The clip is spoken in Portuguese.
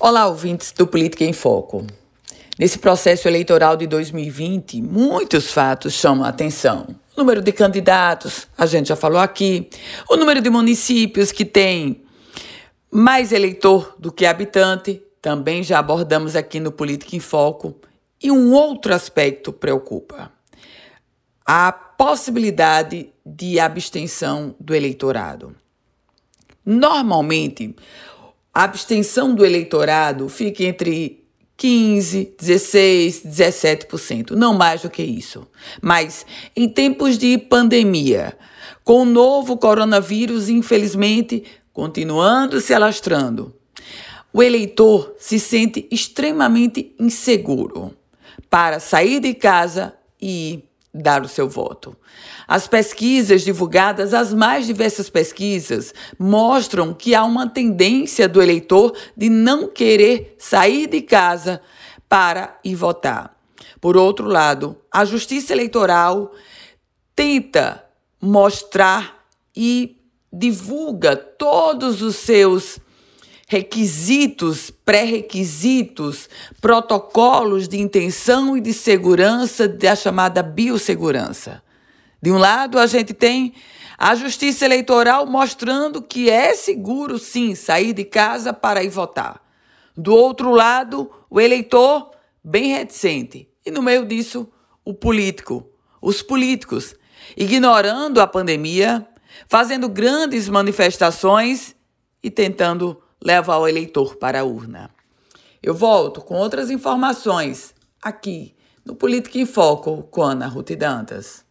Olá, ouvintes do Política em Foco. Nesse processo eleitoral de 2020, muitos fatos chamam a atenção. O número de candidatos, a gente já falou aqui, o número de municípios que tem mais eleitor do que habitante, também já abordamos aqui no Política em Foco. E um outro aspecto preocupa: a possibilidade de abstenção do eleitorado. Normalmente, a abstenção do eleitorado fica entre 15, 16, 17%, não mais do que isso. Mas em tempos de pandemia, com o novo coronavírus, infelizmente, continuando se alastrando, o eleitor se sente extremamente inseguro para sair de casa e dar o seu voto. As pesquisas divulgadas, as mais diversas pesquisas, mostram que há uma tendência do eleitor de não querer sair de casa para ir votar. Por outro lado, a Justiça Eleitoral tenta mostrar e divulga todos os seus requisitos, pré-requisitos, protocolos de intenção e de segurança da chamada biossegurança. De um lado, a gente tem a Justiça Eleitoral mostrando que é seguro, sim, sair de casa para ir votar. Do outro lado, o eleitor bem reticente. E no meio disso, o político, os políticos, ignorando a pandemia, fazendo grandes manifestações e tentando levar o eleitor para a urna. Eu volto com outras informações aqui no Política em Foco com Ana Ruth Dantas.